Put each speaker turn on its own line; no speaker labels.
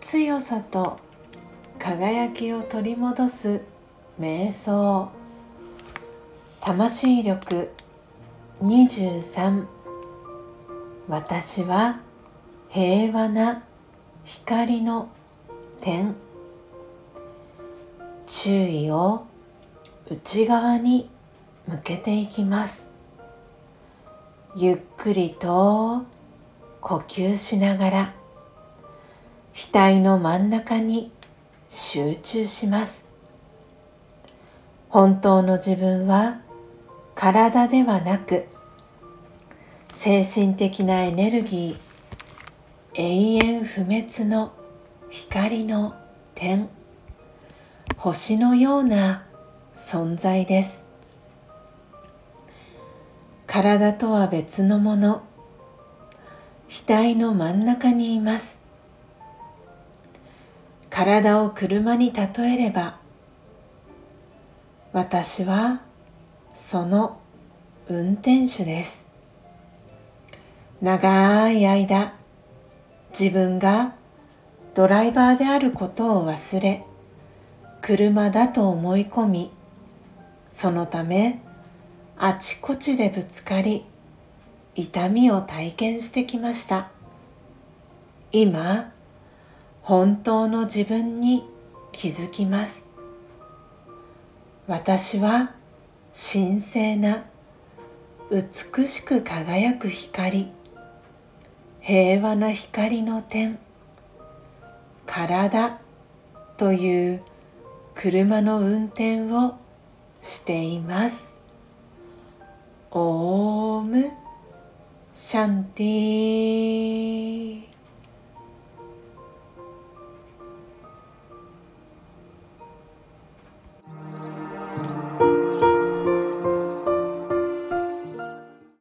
強さと輝きを取り戻す瞑想。魂力23私は平和な光の点。注意を内側に向けていきます。ゆっくりと呼吸しながら額の真ん中に集中します。本当の自分は体ではなく精神的なエネルギー永遠不滅の光の点星のような存在です。体とは別のもの。額の真ん中にいます。体を車に例えれば私はその運転手です。長い間自分がドライバーであることを忘れ車だと思い込みそのためあちこちでぶつかり痛みを体験してきました。今本当の自分に気づきます。私は神聖な美しく輝く光平和な光の点体という車の運転をしています。オームシャンティー